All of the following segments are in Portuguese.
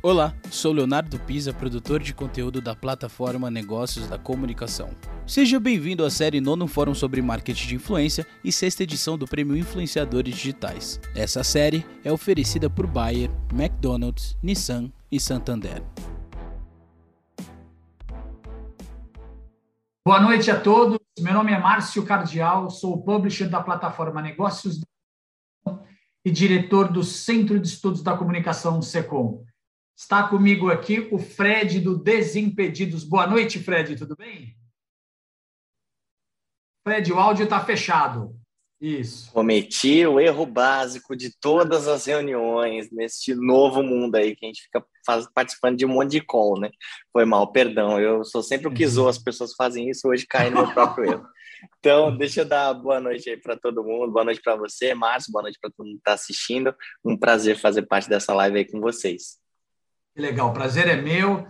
Olá, sou Leonardo Pisa, produtor de conteúdo da plataforma Negócios da Comunicação. Seja bem-vindo à série Nono Fórum sobre Marketing de Influência e sexta edição do Prêmio Influenciadores Digitais. Essa série é oferecida por Bayer, McDonald's, Nissan e Santander. Boa noite a todos. Meu nome é Márcio Cardial, sou o publisher da plataforma Negócios e diretor do Centro de Estudos da Comunicação SECOM. Está comigo aqui o Fred do Desimpedidos. Boa noite, Fred, tudo bem? Fred, o áudio está fechado. Isso. Cometi o erro básico de todas as reuniões neste novo mundo aí que a gente fica faz, participando de um monte de call, né? Foi mal, perdão. Eu sou sempre o que zoa, as pessoas fazem isso, hoje cai no meu próprio erro. Então, deixa eu dar boa noite aí para todo mundo, boa noite para você, Márcio, boa noite para todo mundo que está assistindo. Um prazer fazer parte dessa live aí com vocês. Legal, prazer é meu.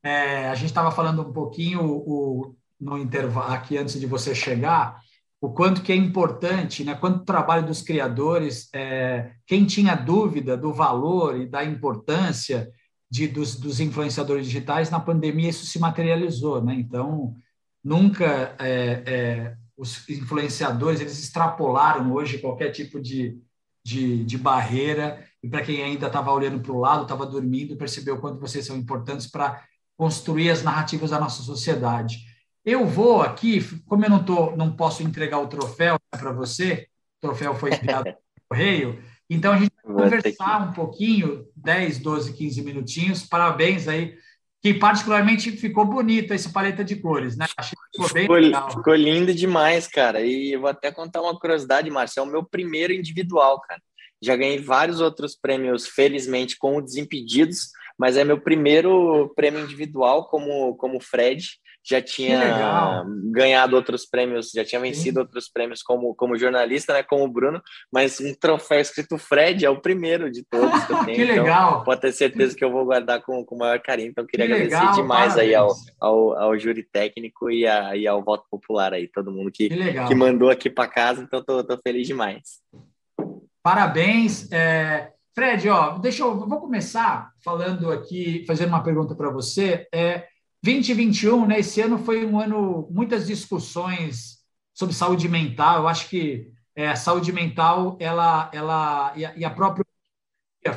É, a gente estava falando um pouquinho o, no intervalo aqui antes de você chegar, o quanto que é importante, né? Quanto o trabalho dos criadores, é, quem tinha dúvida do valor e da importância de, dos, dos influenciadores digitais na pandemia isso se materializou, né? Então nunca é, é, os influenciadores eles extrapolaram hoje qualquer tipo de, de, de barreira e para quem ainda estava olhando para o lado, estava dormindo, percebeu quanto vocês são importantes para construir as narrativas da nossa sociedade. Eu vou aqui, como eu não, tô, não posso entregar o troféu para você, o troféu foi enviado no correio, então a gente vai conversar um pouquinho, 10, 12, 15 minutinhos. Parabéns aí, que particularmente ficou bonito esse paleta de cores, né? Achei que ficou bem ficou, legal. Ficou lindo demais, cara. E eu vou até contar uma curiosidade, Márcio, é o meu primeiro individual, cara. Já ganhei vários outros prêmios, felizmente, com o Desimpedidos, mas é meu primeiro prêmio individual como, como Fred. Já tinha ganhado outros prêmios, já tinha vencido Sim. outros prêmios como, como jornalista, né, como Bruno, mas um troféu escrito Fred é o primeiro de todos que eu tenho. que então, legal! Então, pode ter certeza que eu vou guardar com, com o maior carinho. Então, queria que agradecer legal, demais parabéns. aí ao, ao, ao júri técnico e, a, e ao voto popular aí, todo mundo que, que, que mandou aqui para casa, então tô, tô feliz demais. Parabéns. É, Fred, ó, deixa eu vou começar falando aqui, fazendo uma pergunta para você. É, 2021, né? Esse ano foi um ano muitas discussões sobre saúde mental. Eu acho que é, a saúde mental, ela, ela e a, e a própria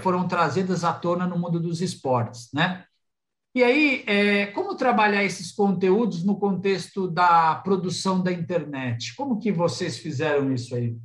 foram trazidas à tona no mundo dos esportes, né? E aí, é, como trabalhar esses conteúdos no contexto da produção da internet? Como que vocês fizeram isso aí?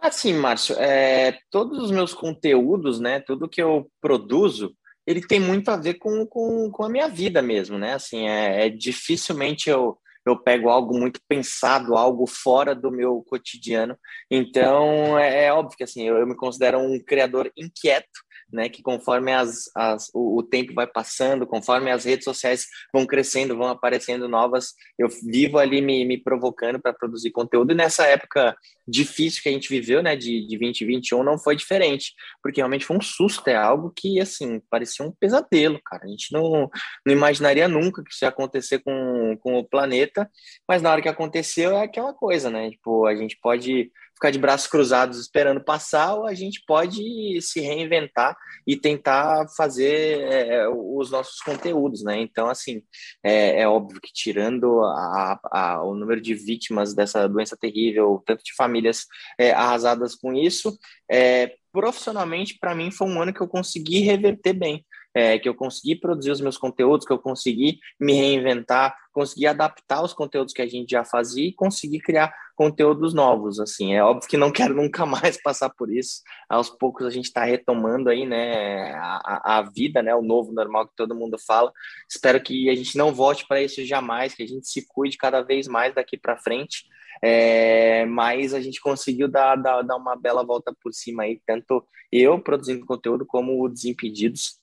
Assim, Márcio, é, todos os meus conteúdos, né, tudo que eu produzo, ele tem muito a ver com, com, com a minha vida mesmo, né? Assim, é, é dificilmente eu, eu pego algo muito pensado, algo fora do meu cotidiano. Então, é, é óbvio que assim, eu, eu, me considero um criador inquieto, né, que conforme as, as, o, o, tempo vai passando, conforme as redes sociais vão crescendo, vão aparecendo novas, eu vivo ali me, me provocando para produzir conteúdo. E nessa época difícil que a gente viveu, né, de, de 2021, não foi diferente, porque realmente foi um susto, é algo que, assim, parecia um pesadelo, cara. A gente não, não imaginaria nunca que isso ia acontecer com, com o planeta, mas na hora que aconteceu é aquela coisa, né? Tipo, a gente pode ficar de braços cruzados esperando passar, ou a gente pode se reinventar e tentar fazer é, os nossos conteúdos, né? Então, assim, é, é óbvio que tirando a, a, o número de vítimas dessa doença terrível, tanto de famílias é, arrasadas com isso, é, profissionalmente, para mim, foi um ano que eu consegui reverter bem é, que eu consegui produzir os meus conteúdos, que eu consegui me reinventar, consegui adaptar os conteúdos que a gente já fazia e consegui criar conteúdos novos, assim, é óbvio que não quero nunca mais passar por isso, aos poucos a gente está retomando aí, né, a, a vida, né, o novo normal que todo mundo fala, espero que a gente não volte para isso jamais, que a gente se cuide cada vez mais daqui para frente, é, mas a gente conseguiu dar, dar, dar uma bela volta por cima aí, tanto eu produzindo conteúdo como o Desimpedidos,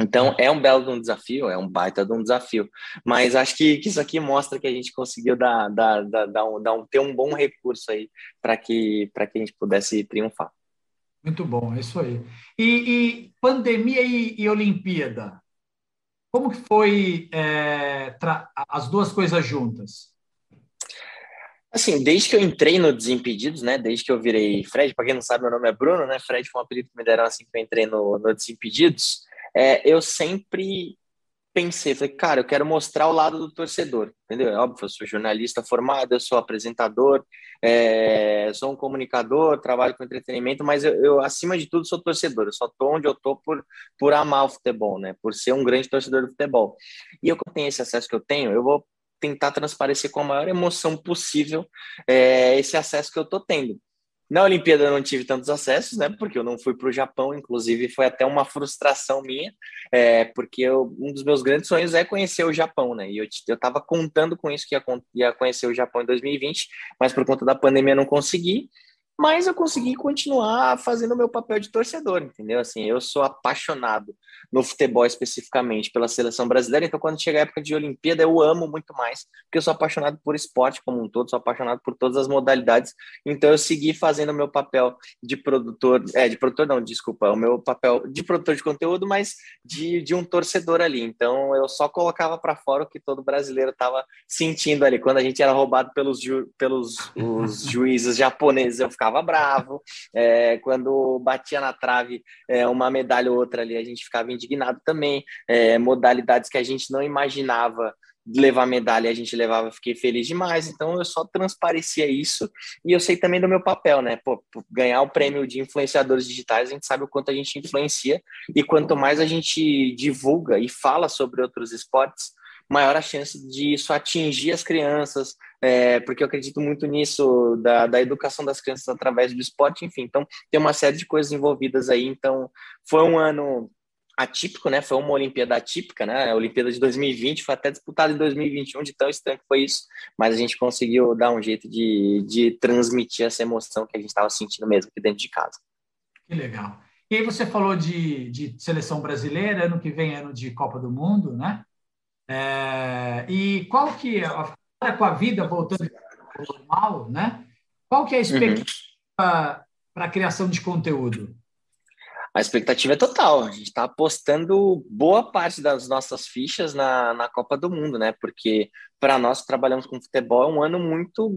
então, é um belo de um desafio, é um baita de um desafio. Mas acho que, que isso aqui mostra que a gente conseguiu dar, dar, dar, dar, um, dar um, ter um bom recurso aí para que, que a gente pudesse triunfar. Muito bom, é isso aí. E, e pandemia e, e, Olimpíada? Como que foi é, as duas coisas juntas? Assim, desde que eu entrei no Desimpedidos, né? Desde que eu virei Fred, para quem não sabe, meu nome é Bruno, né? Fred foi um apelido que me deram assim que eu entrei no, no Desimpedidos é, eu sempre pensei, falei, cara, eu quero mostrar o lado do torcedor, entendeu? É óbvio, eu sou jornalista formado, eu sou apresentador, é, sou um comunicador, trabalho com entretenimento, mas eu, eu, acima de tudo, sou torcedor. Eu só tô onde eu tô por, por amar o futebol, né? Por ser um grande torcedor do futebol. E eu tenho esse acesso que eu tenho, eu vou tentar transparecer com a maior emoção possível é, esse acesso que eu tô tendo. Na Olimpíada eu não tive tantos acessos, né? Porque eu não fui para o Japão, inclusive foi até uma frustração minha, é, porque eu, um dos meus grandes sonhos é conhecer o Japão, né? E eu estava contando com isso que ia, ia conhecer o Japão em 2020, mas por conta da pandemia eu não consegui mas eu consegui continuar fazendo o meu papel de torcedor, entendeu? Assim, eu sou apaixonado no futebol especificamente pela seleção brasileira, então quando chega a época de Olimpíada eu amo muito mais, porque eu sou apaixonado por esporte como um todo, sou apaixonado por todas as modalidades, então eu segui fazendo o meu papel de produtor, é, de produtor não, desculpa, o meu papel de produtor de conteúdo, mas de, de um torcedor ali, então eu só colocava para fora o que todo brasileiro estava sentindo ali, quando a gente era roubado pelos, ju, pelos os juízes japoneses, eu ficava ficava bravo. É, quando batia na trave é, uma medalha ou outra ali, a gente ficava indignado também. É, modalidades que a gente não imaginava levar medalha a gente levava, fiquei feliz demais. Então eu só transparecia isso e eu sei também do meu papel, né? Pô, ganhar o prêmio de influenciadores digitais, a gente sabe o quanto a gente influencia e quanto mais a gente divulga e fala sobre outros esportes, maior a chance de isso atingir as crianças, é, porque eu acredito muito nisso, da, da educação das crianças através do esporte, enfim. Então, tem uma série de coisas envolvidas aí. Então, foi um ano atípico, né? Foi uma Olimpíada atípica, né? A Olimpíada de 2020 foi até disputada em 2021, de tão estranho que foi isso, mas a gente conseguiu dar um jeito de, de transmitir essa emoção que a gente estava sentindo mesmo aqui dentro de casa. Que legal. E aí você falou de, de seleção brasileira, ano que vem ano de Copa do Mundo, né? É, e qual que é, com a vida voltando ao normal, né? Qual que é a expectativa uhum. para a criação de conteúdo? A expectativa é total. A gente está apostando boa parte das nossas fichas na, na Copa do Mundo, né? Porque para nós que trabalhamos com futebol é um ano muito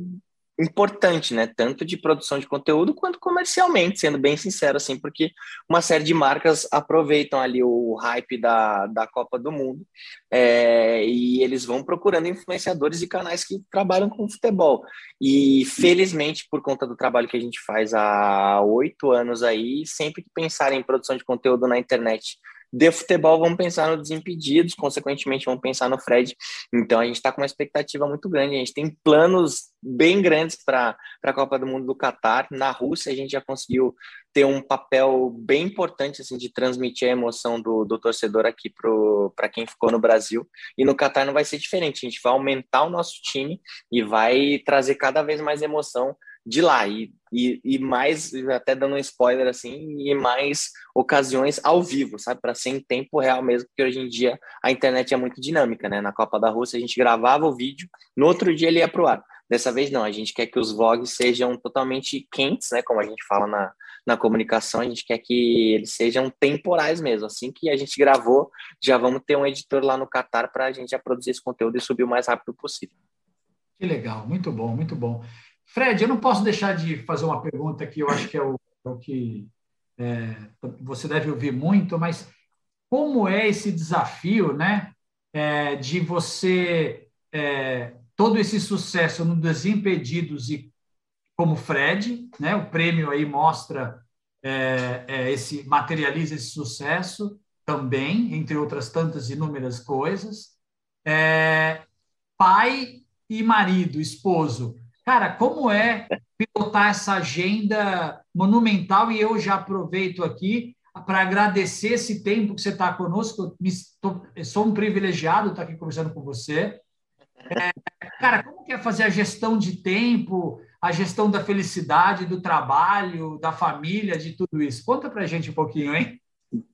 importante, né? Tanto de produção de conteúdo quanto comercialmente, sendo bem sincero, assim, porque uma série de marcas aproveitam ali o hype da, da Copa do Mundo é, e eles vão procurando influenciadores e canais que trabalham com futebol. E felizmente, por conta do trabalho que a gente faz há oito anos aí, sempre que pensarem em produção de conteúdo na internet de futebol, vamos pensar no Desimpedidos, consequentemente, vamos pensar no Fred. Então, a gente está com uma expectativa muito grande. A gente tem planos bem grandes para a Copa do Mundo do Catar. Na Rússia, a gente já conseguiu ter um papel bem importante assim, de transmitir a emoção do, do torcedor aqui para quem ficou no Brasil. E no Catar não vai ser diferente. A gente vai aumentar o nosso time e vai trazer cada vez mais emoção de lá e, e, e, mais, até dando um spoiler assim, e mais ocasiões ao vivo, sabe? Para ser em tempo real mesmo, porque hoje em dia a internet é muito dinâmica, né? Na Copa da Rússia a gente gravava o vídeo, no outro dia ele ia pro ar. Dessa vez não, a gente quer que os vlogs sejam totalmente quentes, né? Como a gente fala na, na comunicação, a gente quer que eles sejam temporais mesmo. Assim que a gente gravou, já vamos ter um editor lá no Qatar para a gente já produzir esse conteúdo e subir o mais rápido possível. Que legal, muito bom, muito bom. Fred, eu não posso deixar de fazer uma pergunta que eu acho que é o, é o que é, você deve ouvir muito, mas como é esse desafio, né, é, de você é, todo esse sucesso no Desimpedidos e como Fred, né, o prêmio aí mostra é, é, esse materializa esse sucesso também, entre outras tantas inúmeras coisas. pai e marido, esposo, Cara, como é pilotar essa agenda monumental? E eu já aproveito aqui para agradecer esse tempo que você está conosco. Eu sou um privilegiado estar aqui conversando com você. É, cara, como que é fazer a gestão de tempo, a gestão da felicidade, do trabalho, da família, de tudo isso? Conta para gente um pouquinho, hein?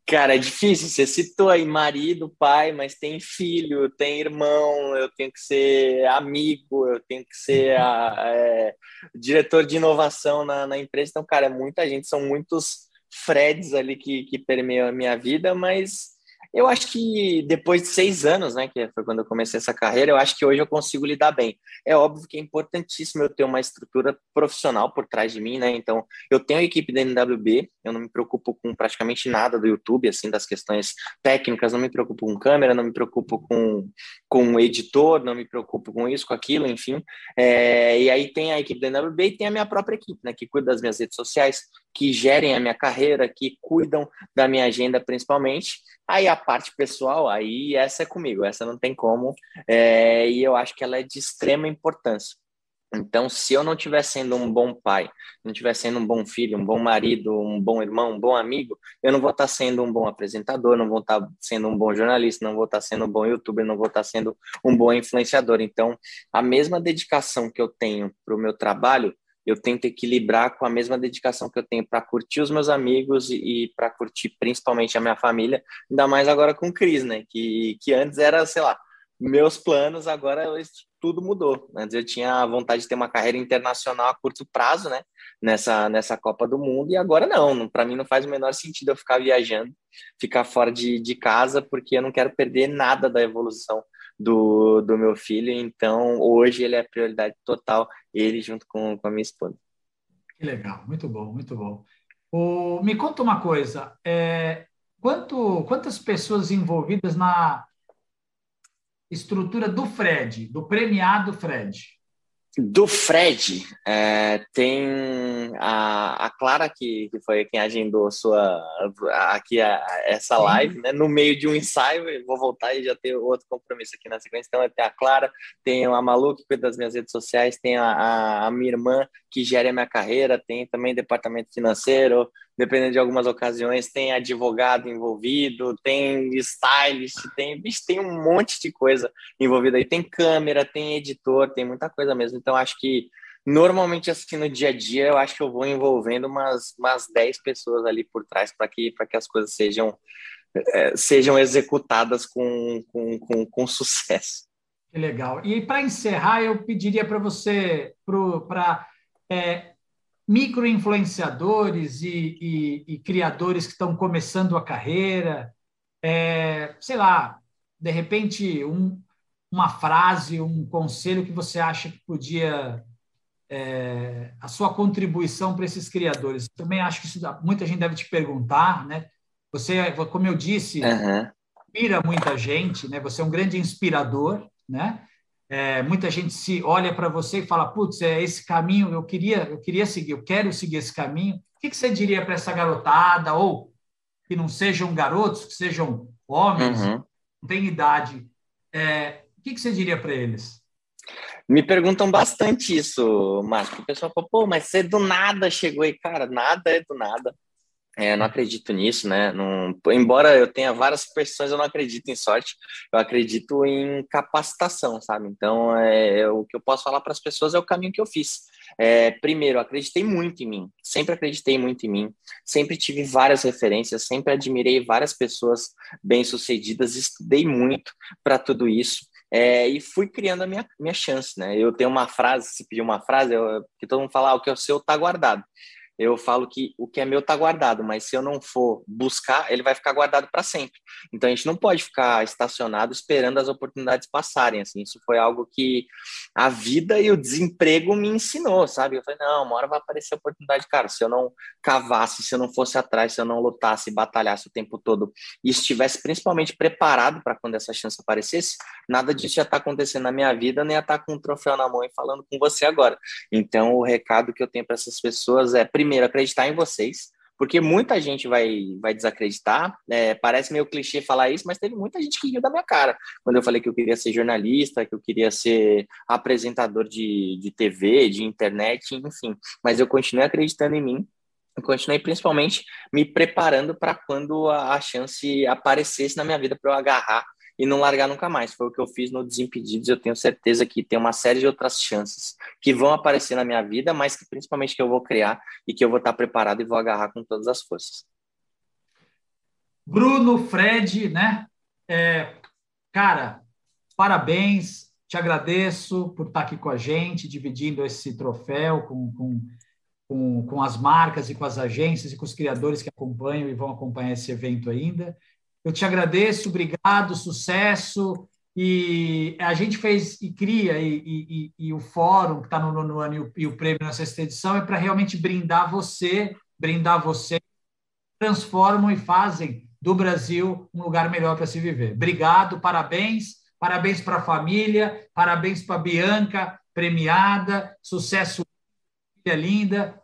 Cara, é difícil. Você citou aí marido, pai, mas tem filho, tem irmão, eu tenho que ser amigo, eu tenho que ser a, é, diretor de inovação na, na, empresa. Então, cara, é muita gente, são muitos Freds ali que, que permeiam a minha vida, mas Eu acho que depois de seis anos, né, que foi quando eu comecei essa carreira, eu acho que hoje eu consigo lidar bem. É óbvio que é importantíssimo eu ter uma estrutura profissional por trás de mim, né? Então, eu tenho a equipe da NWB, eu não me preocupo com praticamente nada do YouTube, assim, das questões técnicas, não me preocupo com câmera, não me preocupo com, com editor, não me preocupo com isso, com aquilo, enfim. É, e aí tem a equipe da NWB e tem a minha própria equipe, né, que cuida das minhas redes sociais, que gerem a minha carreira, que cuidam da minha agenda principalmente. Aí a parte pessoal, aí essa é comigo, essa não tem como, é, e eu acho que ela é de extrema importância. Então, se eu não estiver sendo um bom pai, não estiver sendo um bom filho, um bom marido, um bom irmão, um bom amigo, eu não vou estar sendo um bom apresentador, não vou estar sendo um bom jornalista, não vou estar sendo um bom youtuber, não vou estar sendo um bom influenciador. Então, a mesma dedicação que eu tenho para o meu trabalho, eu tento equilibrar com a mesma dedicação que eu tenho para curtir os meus amigos e, e para curtir principalmente a minha família, ainda mais agora com o Cris, né? Que, que antes era, sei lá, meus planos, agora tudo mudou. Antes eu tinha a vontade de ter uma carreira internacional a curto prazo, né? Nessa, nessa Copa do Mundo, e agora não. Para mim não faz o menor sentido eu ficar viajando, ficar fora de, de casa, porque eu não quero perder nada da evolução do, do meu filho, então hoje ele é prioridade total, ele junto com, com a minha esposa. Que legal, muito bom, muito bom. O, me conta uma coisa, é, quanto, quantas pessoas envolvidas na estrutura do Fred, do premiado Fred? Do Fred, é, tem a, a Clara, que, que foi quem agendou sua, aqui a, essa live, né? No meio de um ensaio, vou voltar e já ter outro compromisso aqui na sequência. Então, tem a Clara, tem a Malu, que cuida das minhas redes sociais, tem a, a, a minha irmã, que gera a minha carreira, tem também departamento financeiro, dependendo de algumas ocasiões, tem advogado envolvido, tem stylist, tem, bicho, tem um monte de coisa envolvida aí. Tem câmera, tem editor, tem muita coisa mesmo. Então, acho que normalmente, assim, no dia a dia, eu acho que eu vou envolvendo umas, umas 10 pessoas ali por trás para que, que as coisas sejam, é, sejam executadas com, com, com, com sucesso. Que legal. E para encerrar, eu pediria para você, para é, micro-influenciadores e, e, e, criadores que estão começando a carreira, é, sei lá, de repente, um, uma frase, um conselho que você acha que podia. É, a sua contribuição para esses criadores. Também acho que isso, muita gente deve te perguntar, né? Você, como eu disse, uhum. inspira muita gente, né? Você é um grande inspirador, né? É, muita gente se olha para você e fala, putz, é esse caminho, eu queria, eu queria seguir, eu quero seguir esse caminho. O que, que você diria para essa garotada, ou que não sejam garotos, que sejam homens, uhum. não tem idade, é, o que, que você diria para eles? Me perguntam bastante isso, Márcio. O pessoal fala, pô, mas você do nada chegou aí. Cara, nada é do nada. É, não acredito nisso, né? Não, embora eu tenha várias superstições, eu não acredito em sorte. Eu acredito em capacitação, sabe? Então, é, o que eu posso falar para as pessoas é o caminho que eu fiz. É, primeiro, acreditei muito em mim. Sempre acreditei muito em mim. Sempre tive várias referências. Sempre admirei várias pessoas bem-sucedidas. Estudei muito para tudo isso. É, e fui criando a minha, minha chance, né? Eu tenho uma frase, se pedir uma frase, eu, que todo mundo fala, ah, o que é o seu tá guardado eu falo que o que é meu está guardado, mas se eu não for buscar, ele vai ficar guardado para sempre. Então a gente não pode ficar estacionado esperando as oportunidades passarem. Assim, isso foi algo que a vida e o desemprego me ensinou, sabe? Eu falei, não, uma hora vai aparecer oportunidade, cara. Se eu não cavasse, se eu não fosse atrás, se eu não lutasse, batalhasse o tempo todo e estivesse principalmente preparado para quando essa chance aparecesse, nada disso ia estar tá acontecendo na minha vida, nem ia estar tá com um troféu na mão e falando com você agora. Então o recado que eu tenho para essas pessoas é, primeiro primeiro, acreditar em vocês, porque muita gente vai, vai desacreditar. É, parece meio clichê falar isso, mas teve muita gente que riu da minha cara quando eu falei que eu queria ser jornalista, que eu queria ser apresentador de, de TV, de internet, enfim. Mas eu continuei acreditando em mim. continuei principalmente me preparando para quando a, chance aparecesse na minha vida para eu agarrar e não largar nunca mais. Foi o que eu fiz no Desimpedidos. Eu tenho certeza que tem uma série de outras chances que vão aparecer na minha vida, mas que principalmente que eu vou criar e que eu vou estar preparado e vou agarrar com todas as forças. Bruno, Fred, né? É, cara, parabéns, te agradeço por estar aqui com a gente, dividindo esse troféu com, com, com, com as marcas e com as agências e com os criadores que acompanham e vão acompanhar esse evento ainda. Eu te agradeço, obrigado, sucesso. E a gente fez e cria, e, e, e o fórum que está no nono ano e o, e o prêmio nessa sexta edição é para realmente brindar você, brindar você, transformam e fazem do Brasil um lugar melhor para se viver. Obrigado, parabéns, parabéns para a família, parabéns para a Bianca, premiada, sucesso, filha linda.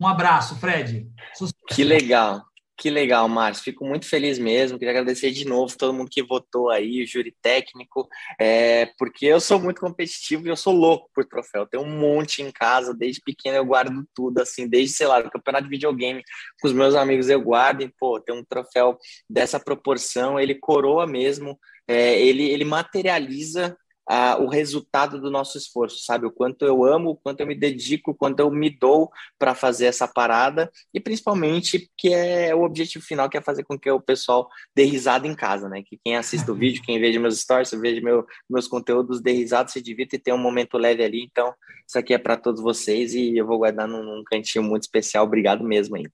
Um abraço, Fred. Sucesso. Que legal. Que legal, Márcio. Fico muito feliz mesmo. Queria agradecer de novo todo mundo que votou aí, o júri técnico, é, porque eu sou muito competitivo e eu sou louco por troféu. Tenho um monte em casa, desde pequeno eu guardo tudo, assim, desde, sei lá, o campeonato de videogame com os meus amigos eu guardo. E, pô, ter um troféu dessa proporção, ele coroa mesmo, é, ele, ele materializa ah, o resultado do nosso esforço, sabe? O quanto eu amo, o quanto eu me dedico, o quanto eu me dou para fazer essa parada e principalmente que é o objetivo final, que é fazer com que o pessoal dê risada em casa, né? Que quem assiste o vídeo, quem veja meus stories, veja meu, meus conteúdos, dê risada, se divirta e tenha um momento leve ali. Então, isso aqui é para todos vocês e eu vou guardar num, num cantinho muito especial. Obrigado mesmo aí.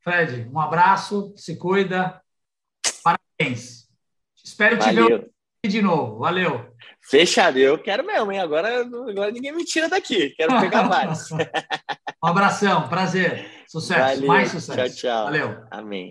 Fred, um abraço, se cuida. Parabéns. Espero te ver de novo. Valeu. Fechado, eu quero mesmo, hein? Agora, agora ninguém me tira daqui. Quero pegar mais. um abração, prazer. Sucesso, Valeu. mais sucesso. Tchau, tchau. Valeu. Amém.